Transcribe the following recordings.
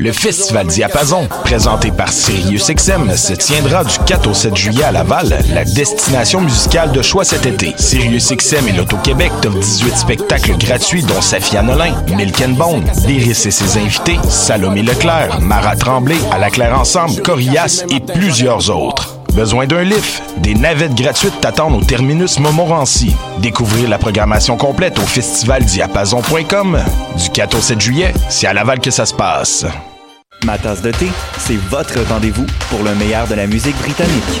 Le Festival Diapason, présenté par SiriusXM, se tiendra du 4 au 7 juillet à Laval, la destination musicale de choix cet été. SiriusXM et l'Auto-Québec t'offrent 18 spectacles gratuits dont Safia Nolin, Milk Bone, Lyris et ses invités, Salomé Leclerc, Marat Tremblay, À la Claire Ensemble, Corias et plusieurs autres. Besoin d'un lift? Des navettes gratuites t'attendent au terminus Montmorency. Découvrir la programmation complète au festivaldiapason.com. Du 4 au 7 juillet, c'est à Laval que ça se passe. Ma tasse de thé, c'est votre rendez-vous pour le meilleur de la musique britannique.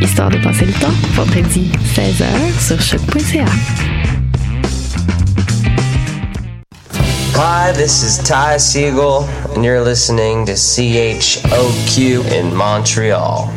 Histoire de passer le temps, vendredi 16h sur choc.ca. Hi, this is Ty Siegel, and you're listening to CHOQ in Montreal.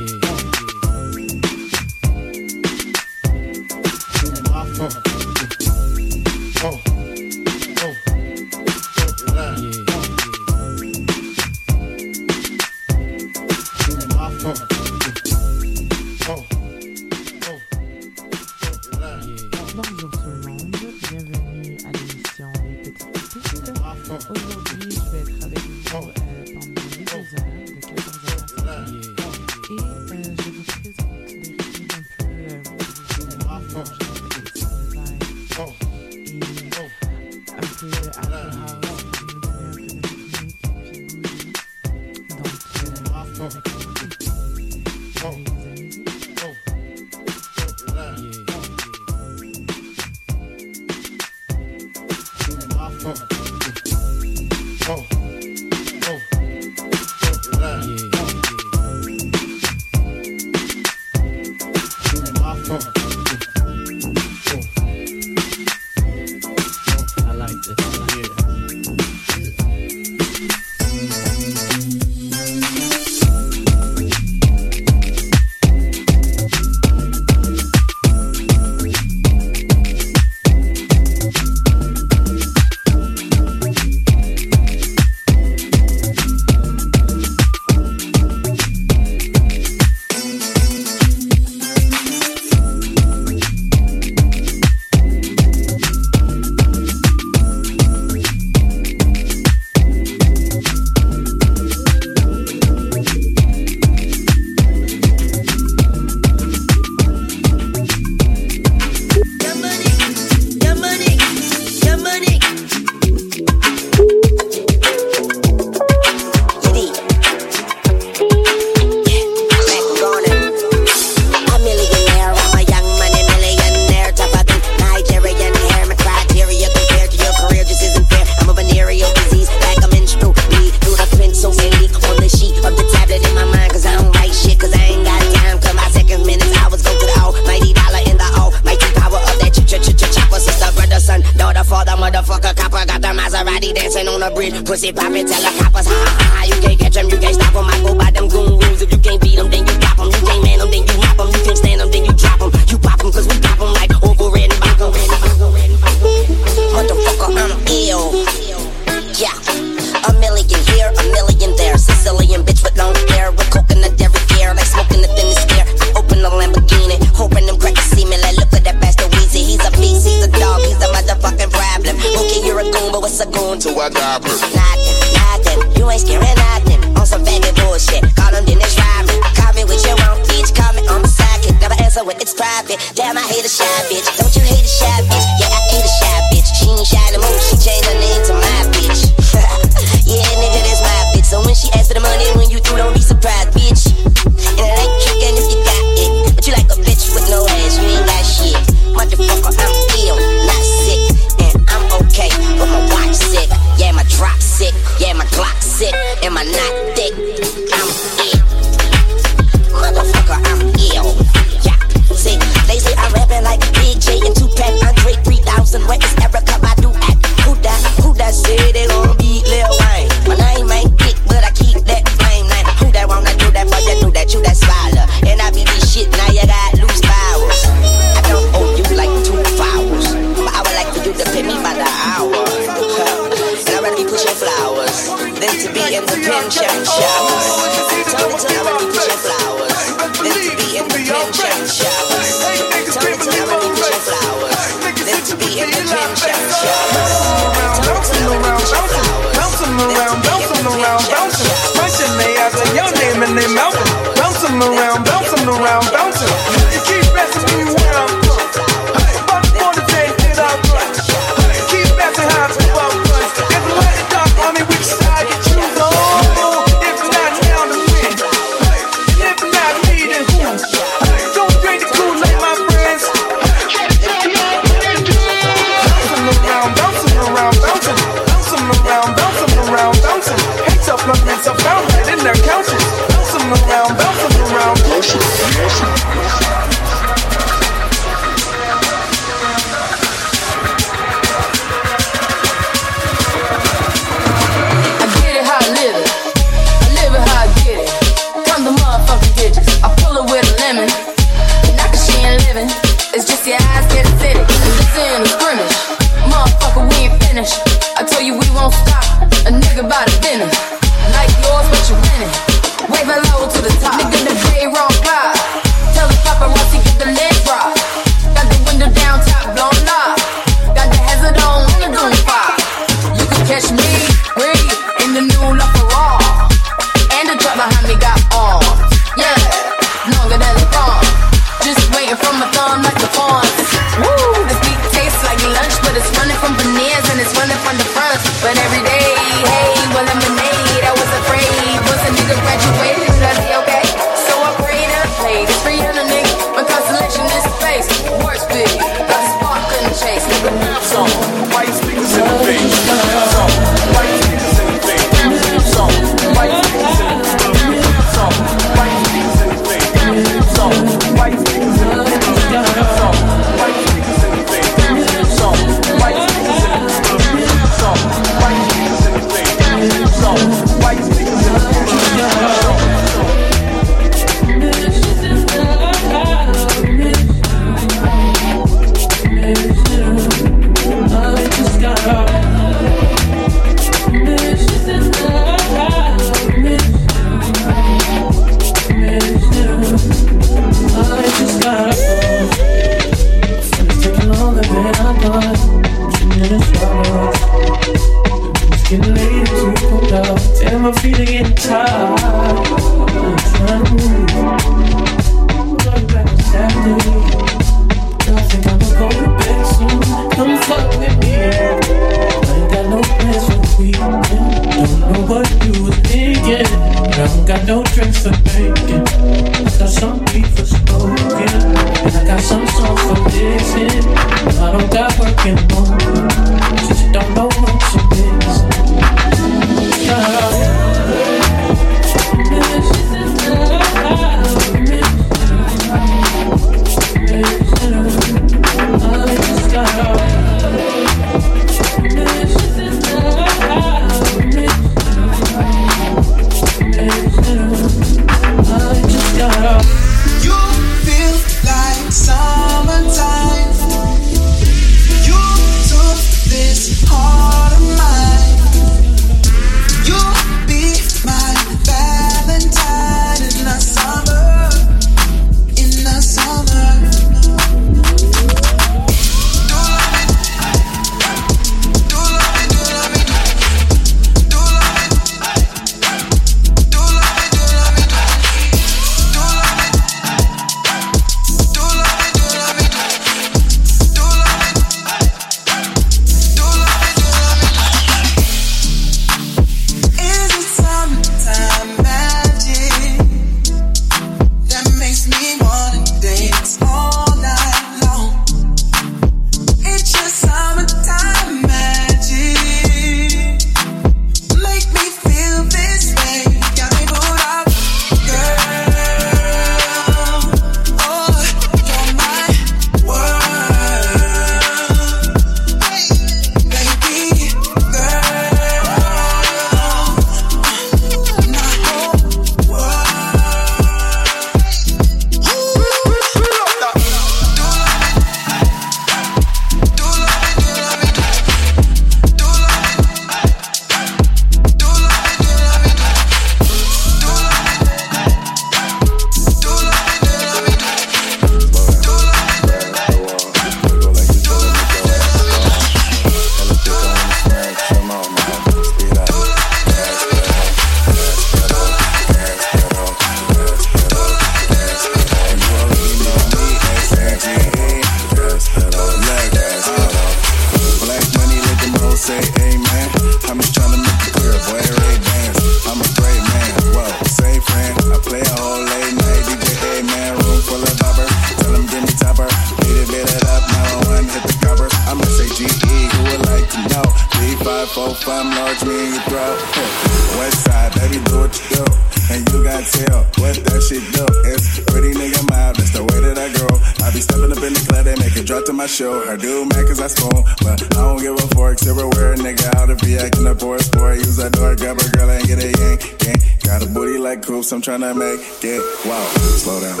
I'm trying to make it wow. Slow down,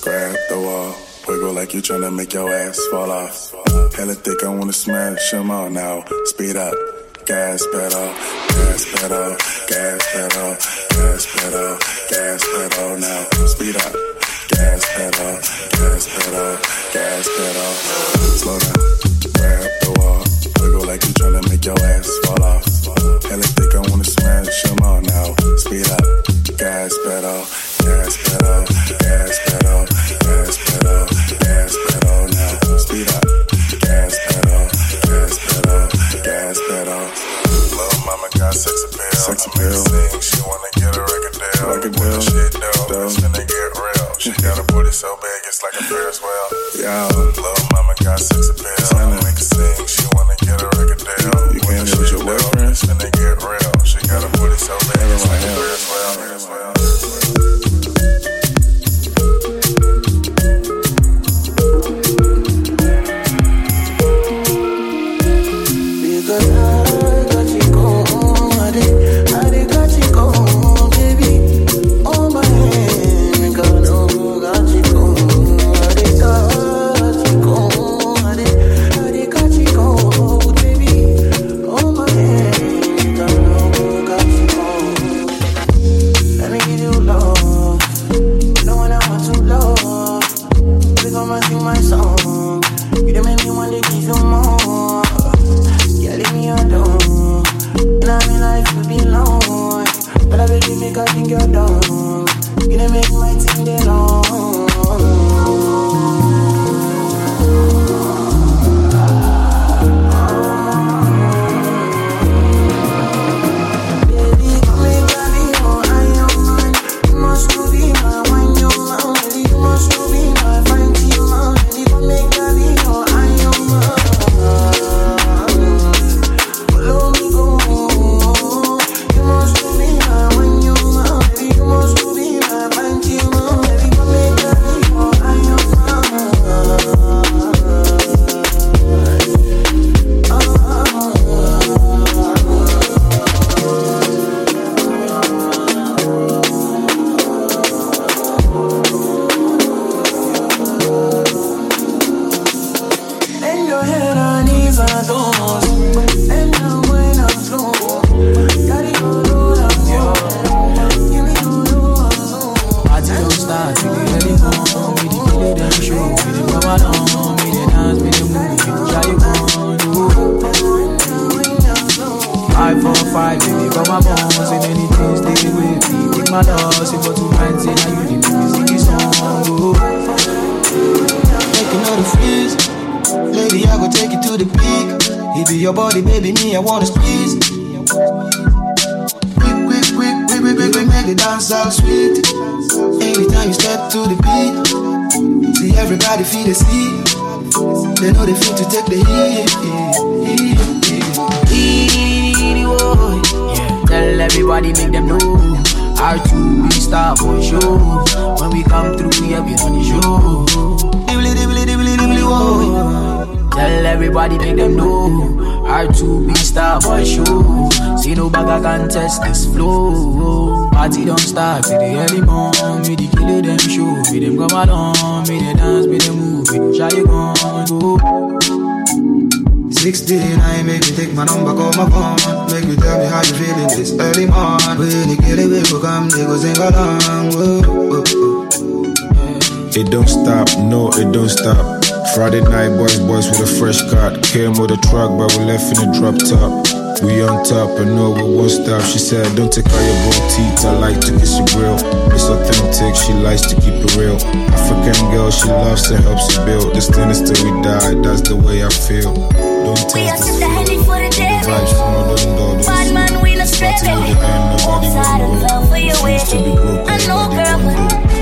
grab the wall. Wiggle like you trying to make your ass fall off. Hella thick, I wanna smash them all now. Speed up, gas pedal. It don't stop, no, it don't stop. Friday night, boys, boys with a fresh cut. Came with a truck, but we left in a drop top. We on top, and no, we won't stop. She said, Don't take out your gold teeth, I like to kiss your grill. It's authentic, she likes to keep it real. African girl, she loves and helps you build. This thing is till we die, that's the way I feel. Don't take we are the heli for the devil. Vibes from the door. Bad man, we not stable. Outside of love for your wedding. I know, girl,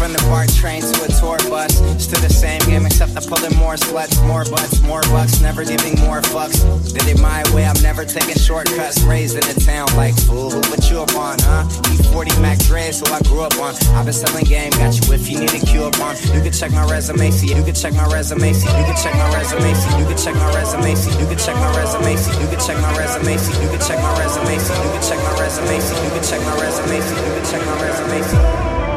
From the BART train to a tour bus. Still the same game, except I'm pulling more sluts, more butts, more bucks, never giving more fucks. Did it my way, I'm never taking shortcuts. Raised in the town like fool, who put you up on, huh? E40 Mac Dre, so I grew up on. I've been selling game, got you if you need a cue up on. You can check my resume, see, you can check my resume, see, you can check my resume, see, you can check my resume, see, you can check my resume, see, you can check my resume, see, you can check my resume, see, you can check my resume, see, you can check my resume, see, you can check my resume, see, you can check my resume, see.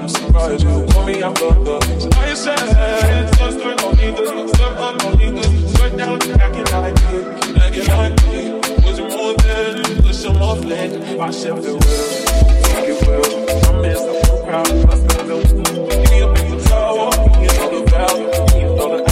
I'm surprised you call me out of the things I said. Just do it on either, step up on either, sweat down, acting like me, acting like me. Was it more than push them off land? Watch out the world, fuck it well. I messed up the crowd, I still don't. Give me a big tower, give me all the value, give me all the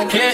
Okay.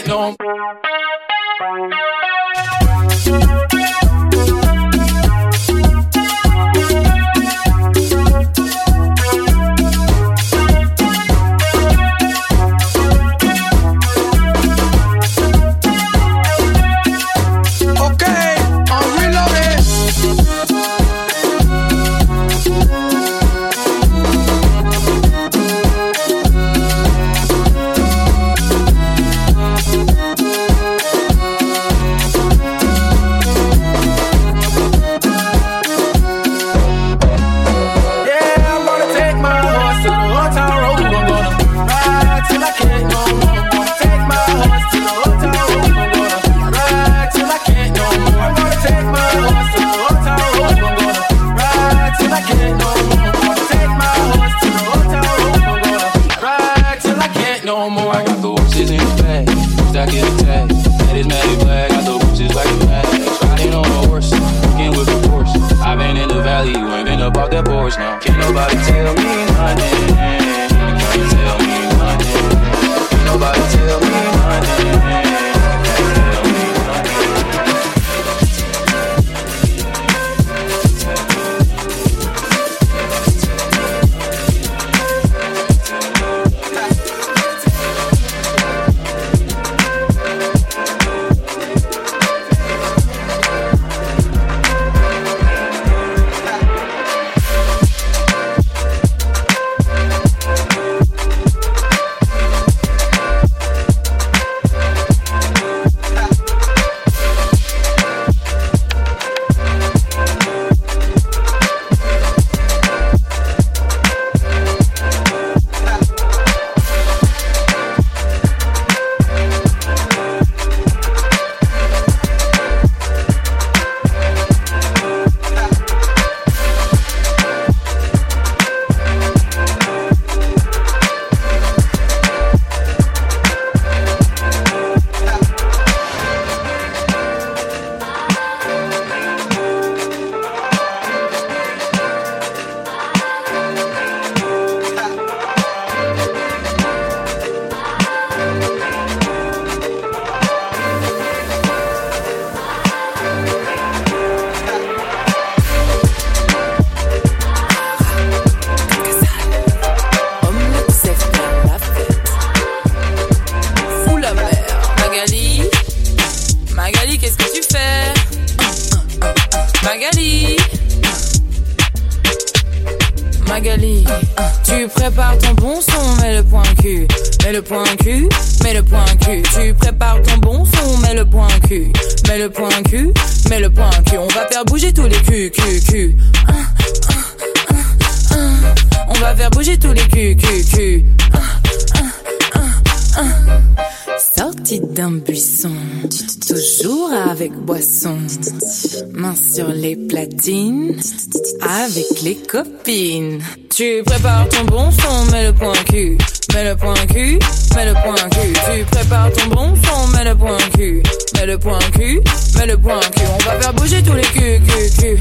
Tu prépares ton bon son, mets le point cul. Mets le point cul, mets le point cul. Tu prépares ton bon son, mets le point cul. Mets le point cul, mets le point cul. On va faire bouger tous les culs, culs, culs.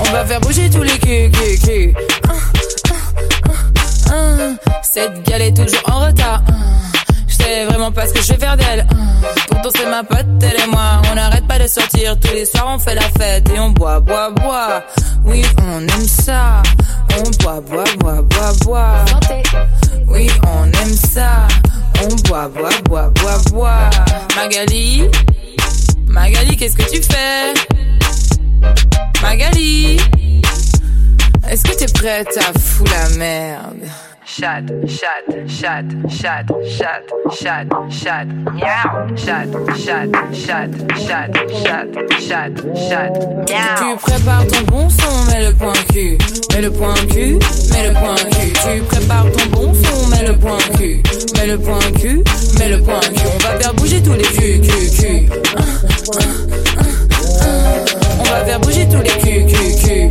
On va faire bouger tous les culs, culs, culs. Cette gale est toujours en retard. Je sais vraiment pas ce que je vais faire d'elle. Pourtant c'est ma pote, elle et moi, on arrête sortir tous les soirs, on fait la fête et on boit, boit, boit. Oui, on aime ça. On boit, boit, boit, boit, boit. Oui, on aime ça. On boit, boit, boit, boit, boit. Magali, Magali, qu'est-ce que tu fais? Magali, est-ce que t'es prête à foutre la merde? chat, chat, chat, chat, chat, chat, chat, miaou, chat, chat, chat, chat, chat, chat, chat, miaou. Tu prépares ton bon son, mets le point Q, mets le point Q, mets le point Q. Tu prépares ton bon son, mets le point Q, mets le point Q, mets le point Q. On va faire bouger tous les Q, Q, Q. On va faire bouger tous les Q, Q, Q.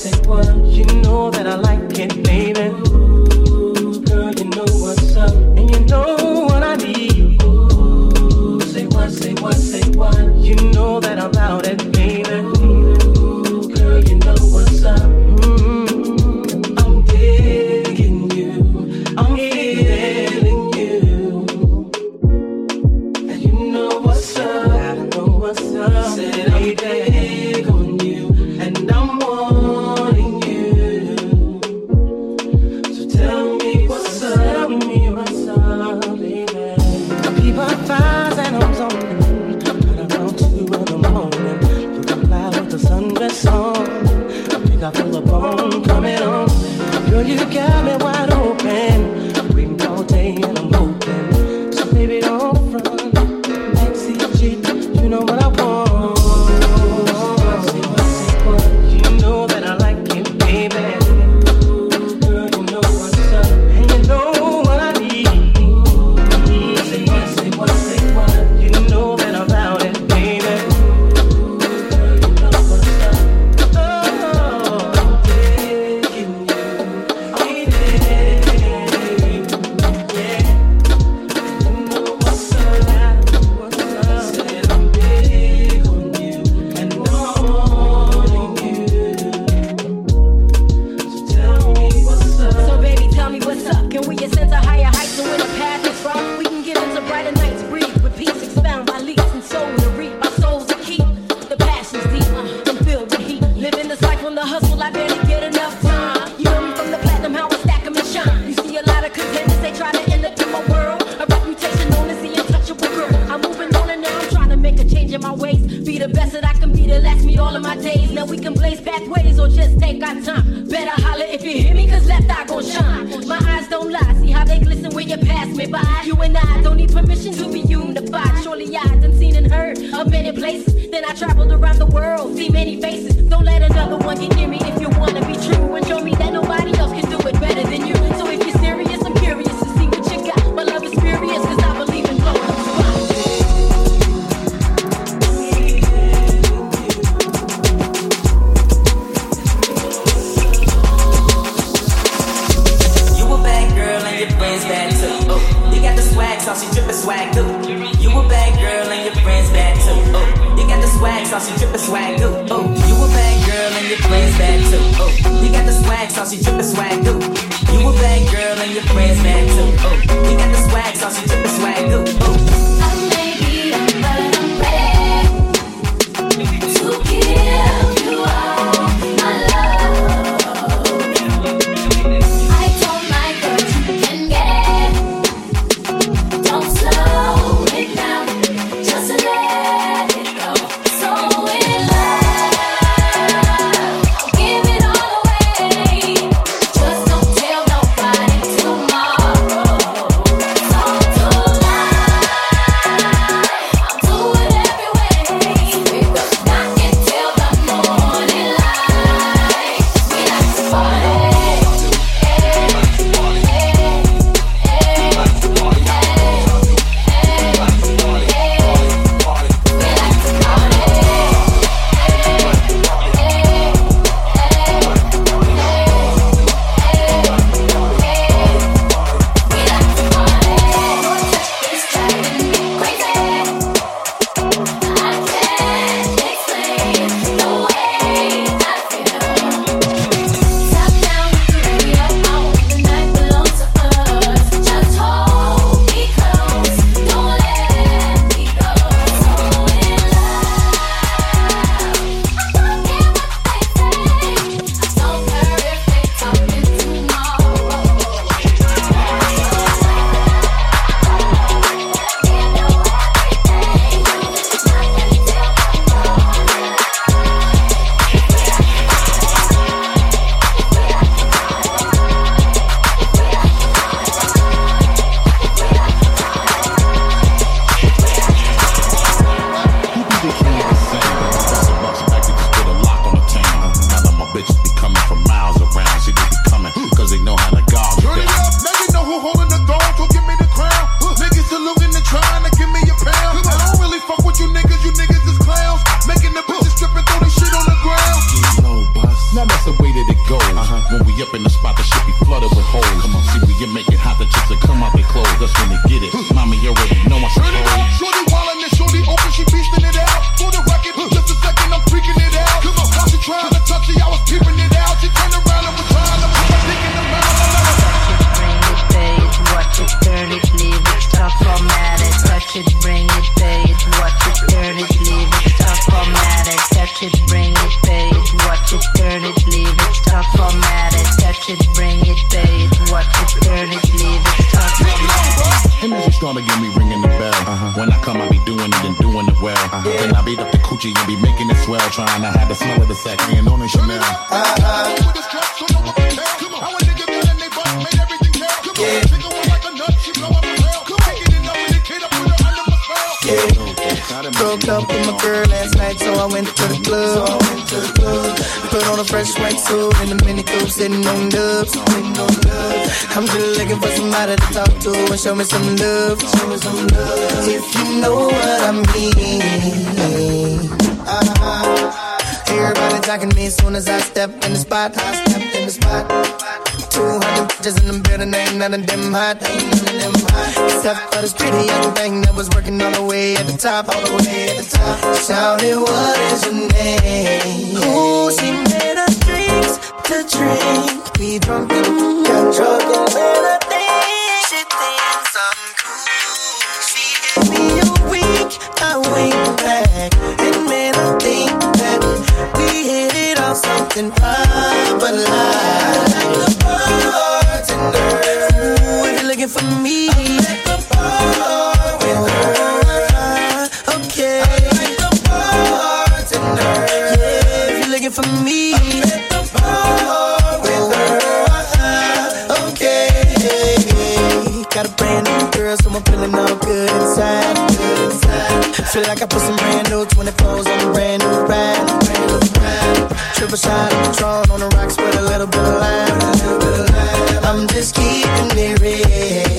say what? You know that I like it, baby. Ooh, girl, you know what's up, and you know what I need. Ooh, say what, say what, say what? You know that I'm. Put on a fresh white suit and a mini coupe, sitting on dubs. I'm just looking for somebody to talk to and show me some love. If you know what I mean. Everybody talking me as soon as I step in the spot. I step in the spot. 200 bitches in the building, ain't none of them hot. Them hot. Except for this pretty young thing that was working all the way at the top, all the way at the top. Shouted, what is your name? Ooh, she made us drinks to drink. We drunk and got drunk and then I think she thinks I'm cool. She gave me a wink, I wink back. And man, I think that we hit it off something like Feel like I put some brand new 24s on a brand new ride. Triple shot of Patron on the rocks with a little bit of lime. I'm just keeping it real.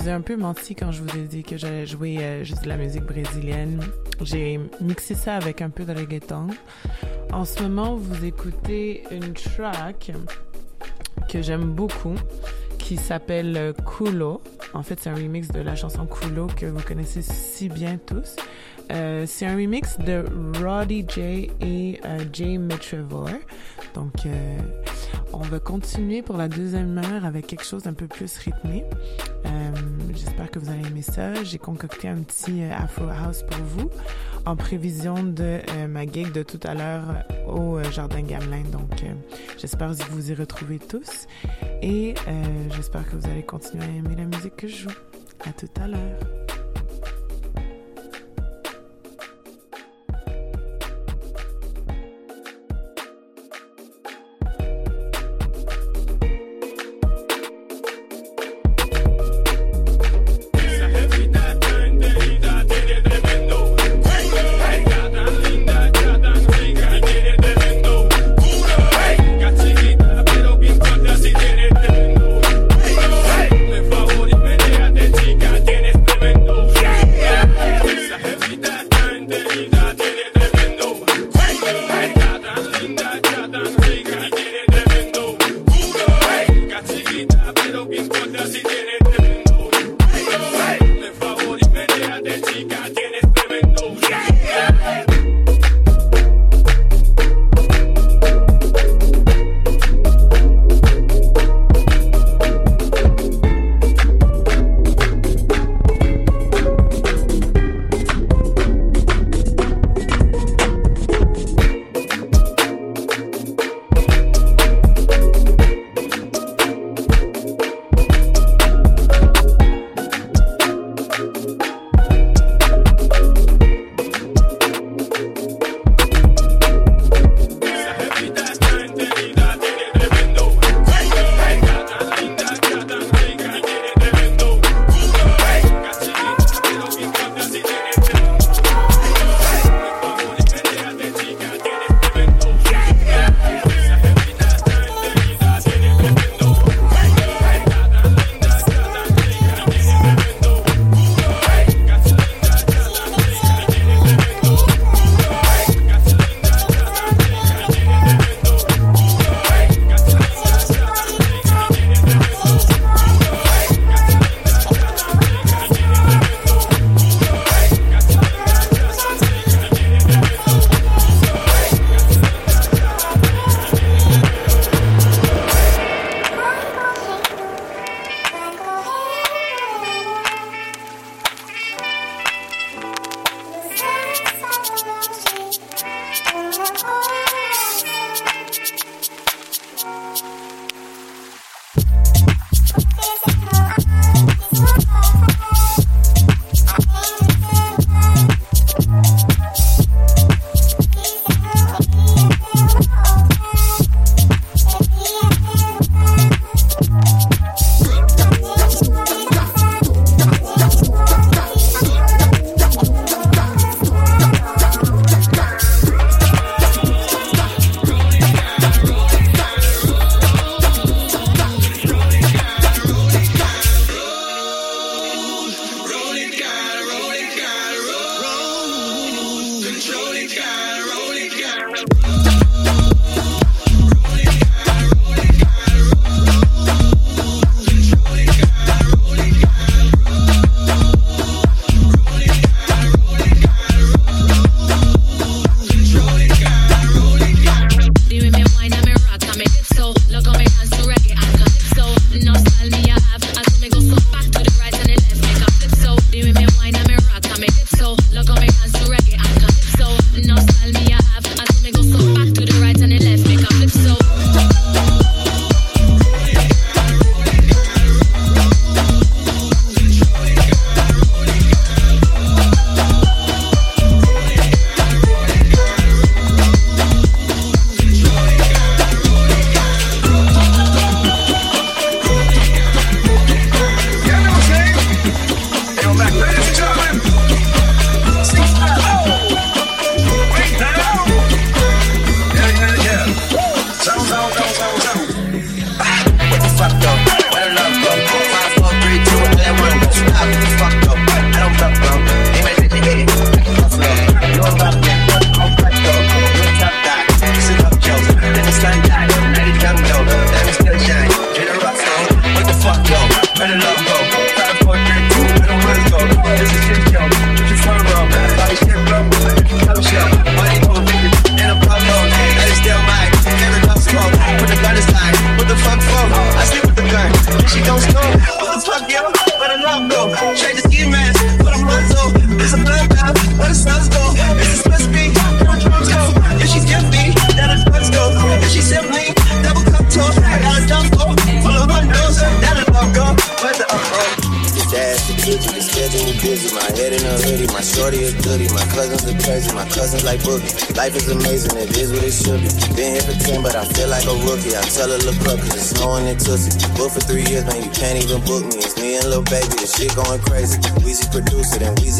Vous ai un peu menti quand je vous ai dit que j'allais jouer euh, juste de la musique brésilienne. J'ai mixé ça avec un peu de reggaeton. En ce moment, vous écoutez une track que j'aime beaucoup qui s'appelle euh, Kulo. En fait, c'est un remix de la chanson Kulo que vous connaissez si bien tous. Euh, c'est un remix de Roddy J et euh, Jay Mitrevor. Donc, euh, on va continuer pour la deuxième heure avec quelque chose d'un peu plus rythmé. J'ai concocté un petit euh, Afro House pour vous en prévision de euh, ma gig de tout à l'heure euh, au Jardin Gamelin. Donc, j'espère que vous y retrouvez tous. Et j'espère que vous allez continuer à aimer la musique que je joue. À tout à l'heure.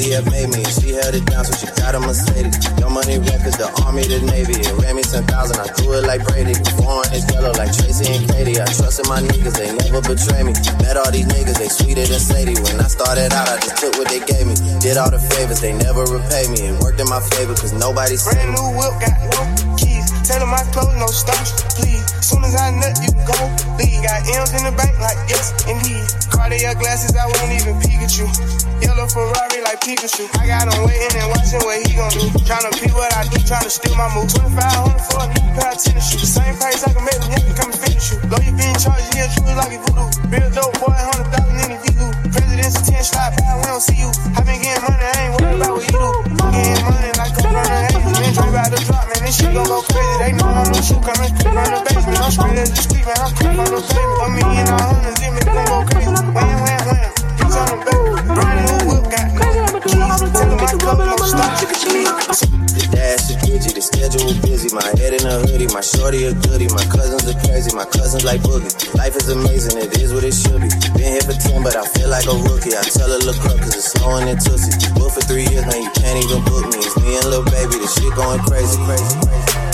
Made me. She held it down, so she got a Mercedes. Young Money Records, the army, the navy. It ran me 10,000. I threw it like Brady. Foreign is yellow like Tracy McGrady. I trusted my niggas, they never betray me. Met all these niggas, they sweeter than Sadie. When I started out, I just took what they gave me. Did all the favors, they never repay me. It worked in my favor, cause nobody said Brand new whip, got no them my clothes, no stops, please. Soon as I nut, you go leave. Got M's in the bank, like yes, indeed. Cartier glasses, I won't even peek at you. Yellow Ferrari like Pikachu. I got him waiting and watching what he gon' do. Tryna peep what I do, tryna steal my move. 2500 for a new pair of tennis shoes. Same price I can make them, yeah, come and finish you. Though you being charged, yeah, true like a voodoo. Real dope boy, 100,000 in the view. President's attention, slide by, we don't see you. I been getting money, I ain't worried about what you do. Getting money like a runner, hey. Man, drink about the drop, shit gon' go crazy. They know I'm the shoe coming straight from the basement. I'm straight as the street, man, I'm quick on the. A hundred, make them go crazy. Wham, wham, wham. On the Tell him my clothes, no stops, The dash is busy, the schedule busy. My head in a hoodie, my shorty a goodie. My cousins are crazy, my cousins like boogie. Life is amazing, it is what it should be. Been here for 10, but I feel like a rookie. I tell her, look up, cause it's snowing in Tootsie. Booked for three years, man, you can't even book me. It's me and Lil Baby, the shit going crazy, crazy, crazy.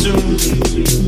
Soon.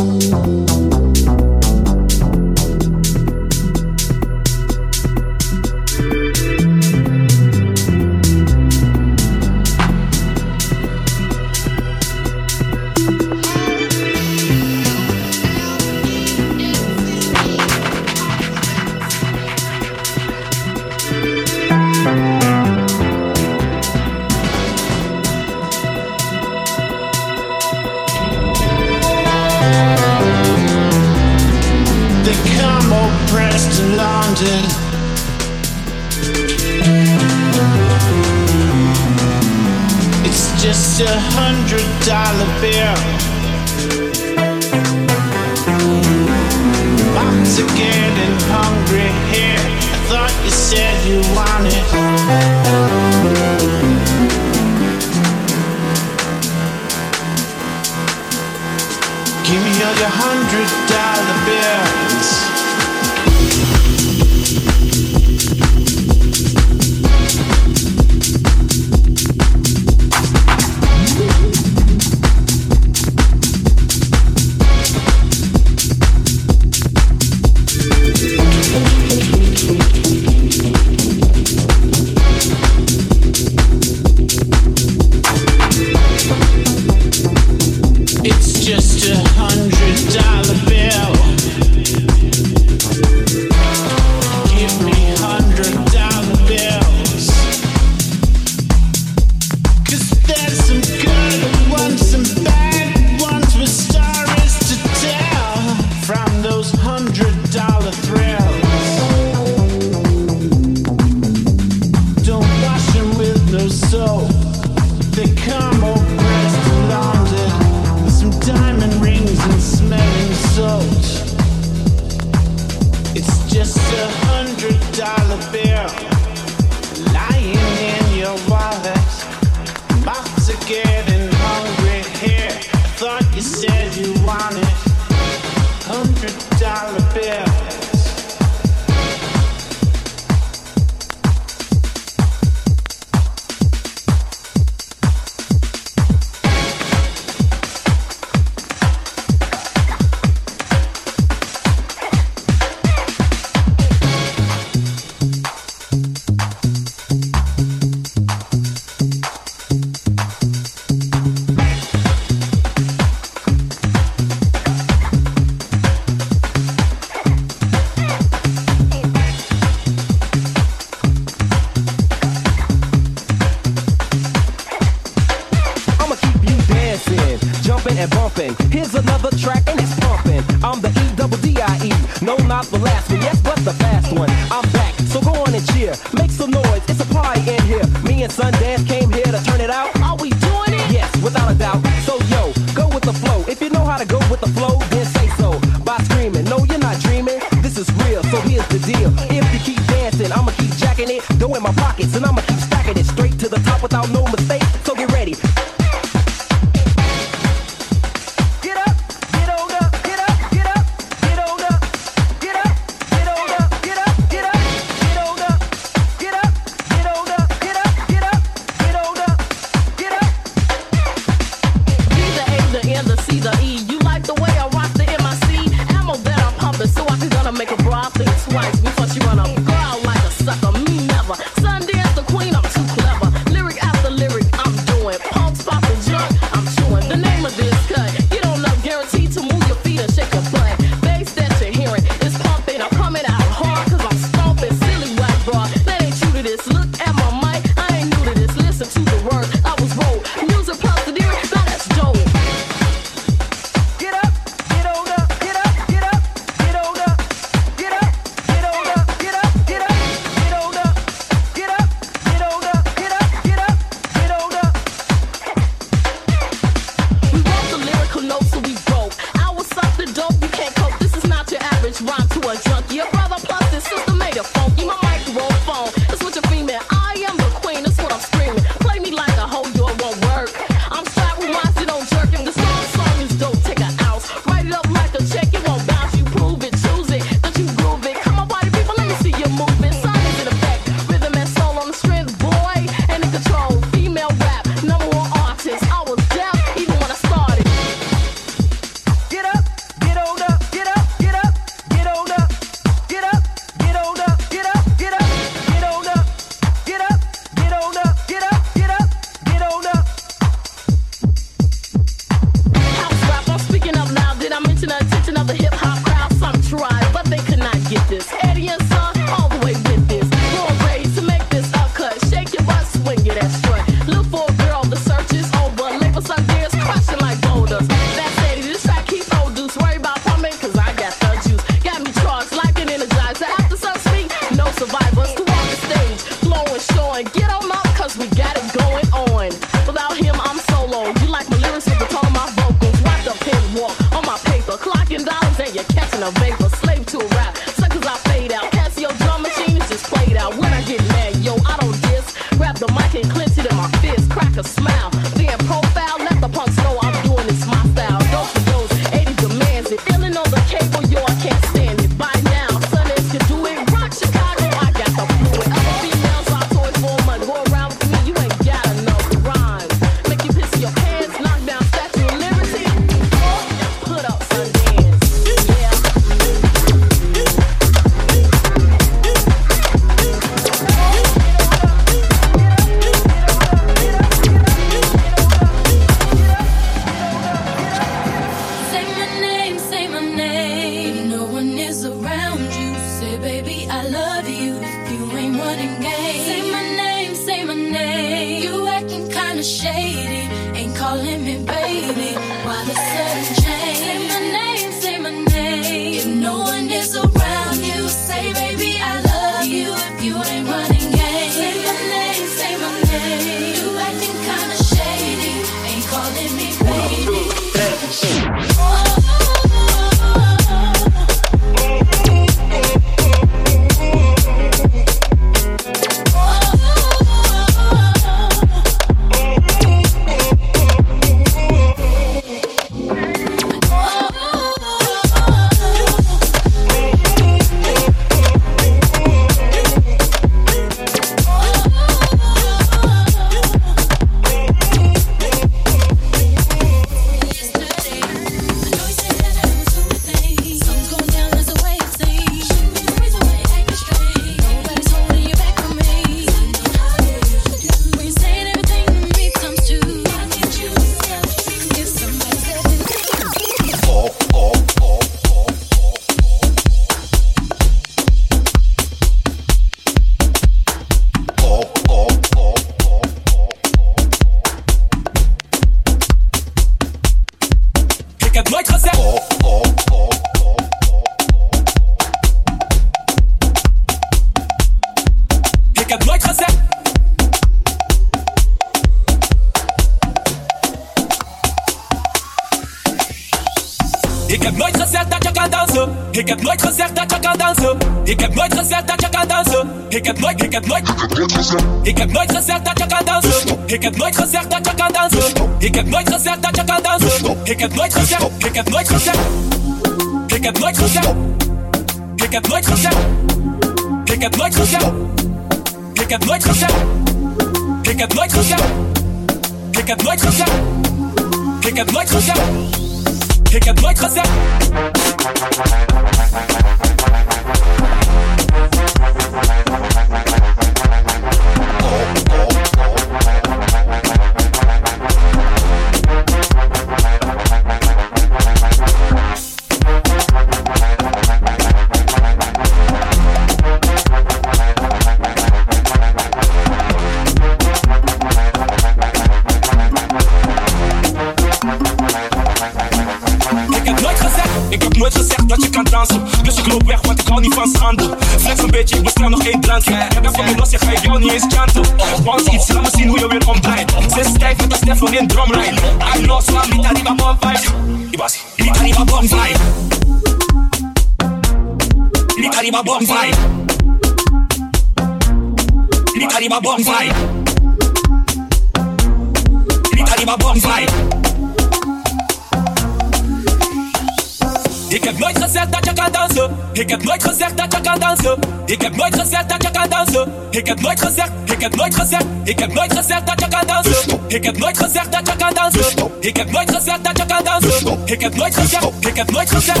gezegd dat je kan dansen. Ik heb nooit gezegd dat je kan dansen. Ik heb nooit gezegd dat je kan dansen. Ik heb nooit gezegd, ik heb nooit gezegd.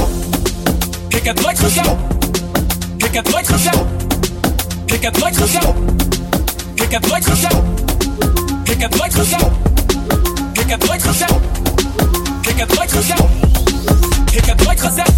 Ik heb nooit gezegd. Ik heb nooit gezegd. Ik heb nooit gezegd. Ik heb nooit gezegd. Ik heb nooit gezegd. Ik heb nooit gezegd. Ik heb nooit gezegd. Ik heb nooit gezegd.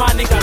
Do toque,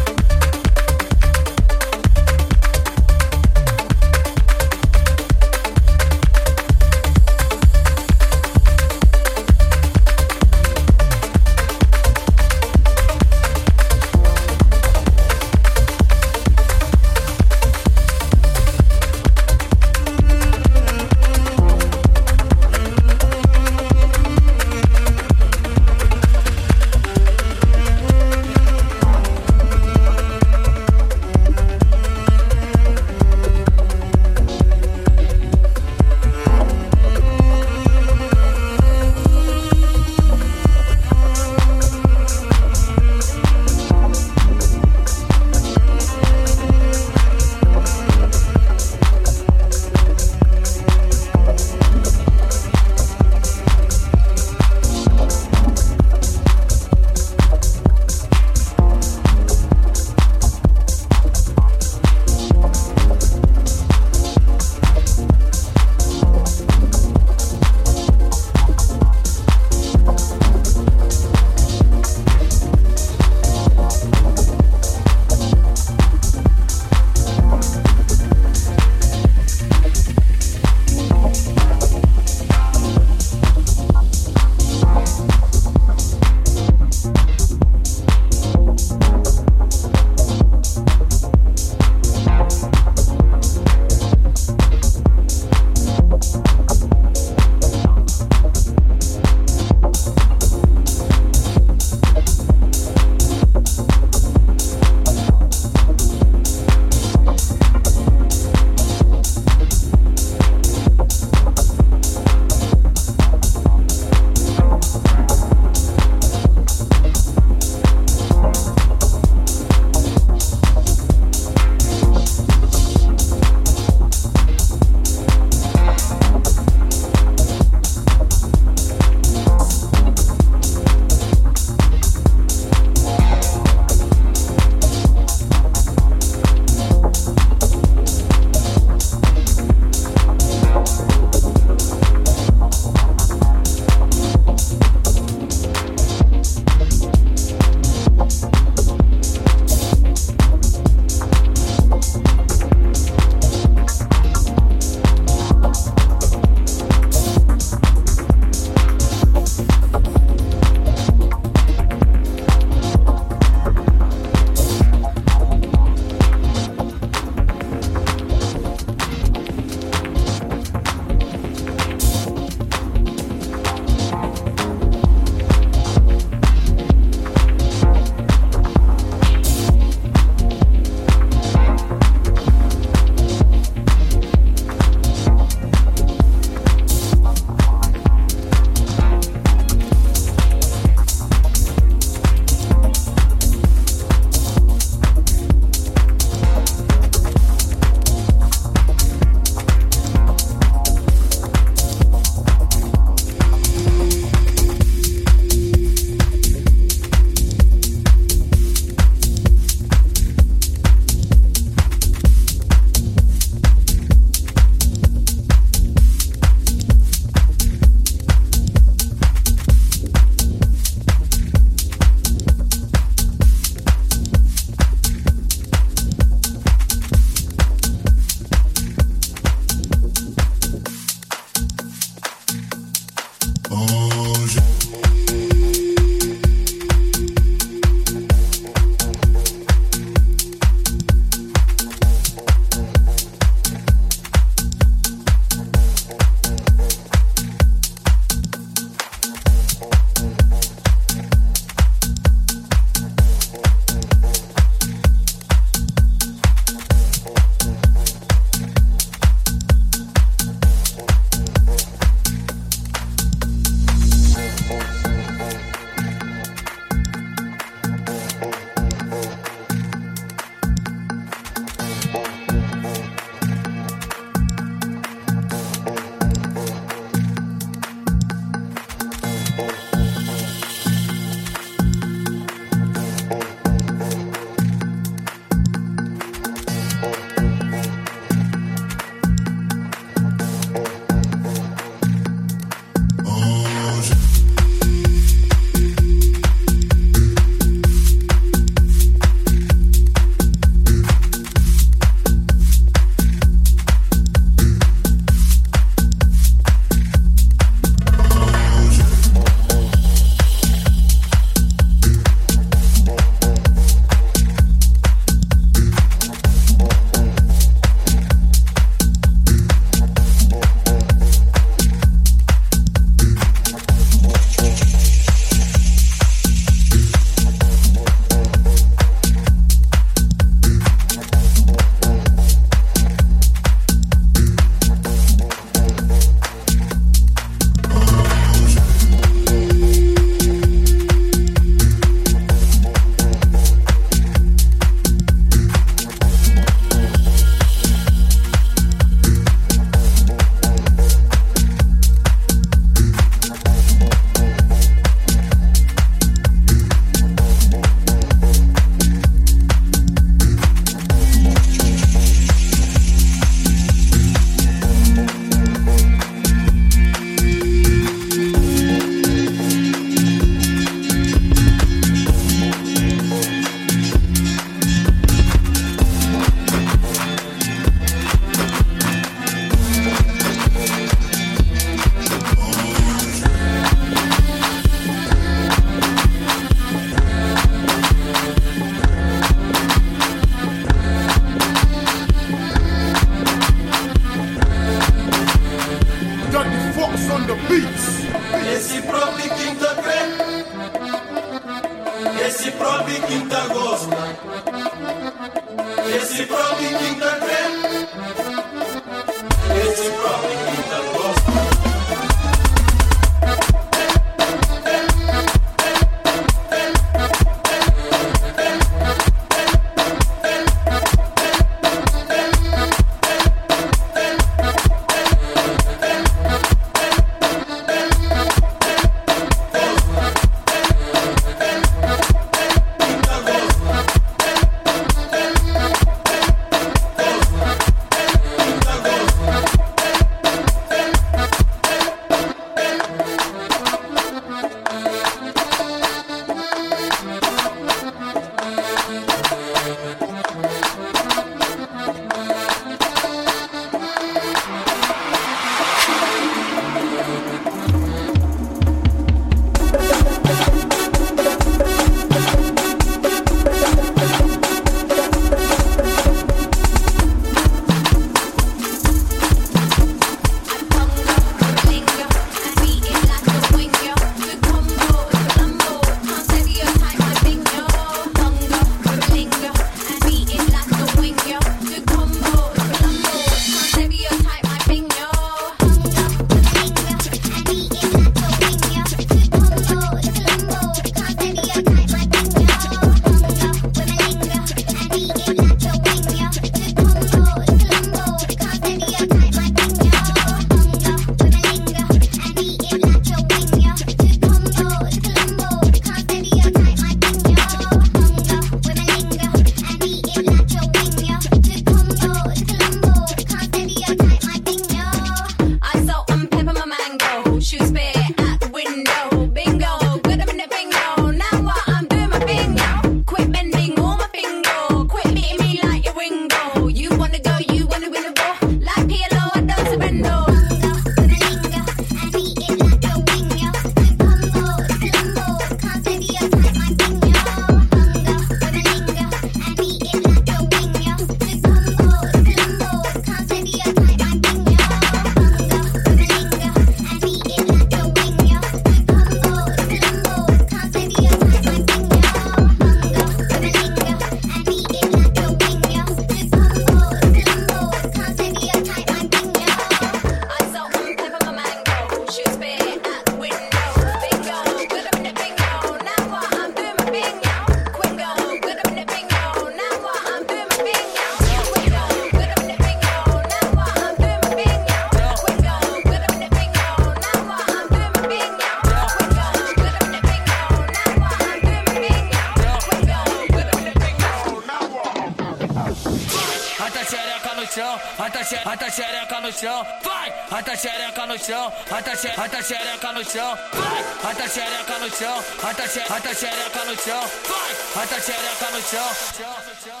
chão, vai! Rata xereca no chão, rata xereca, no chão, vai! Rata xereca no chão, rata xereca, no chão, vai! Rata xereca no chão, chão, chão.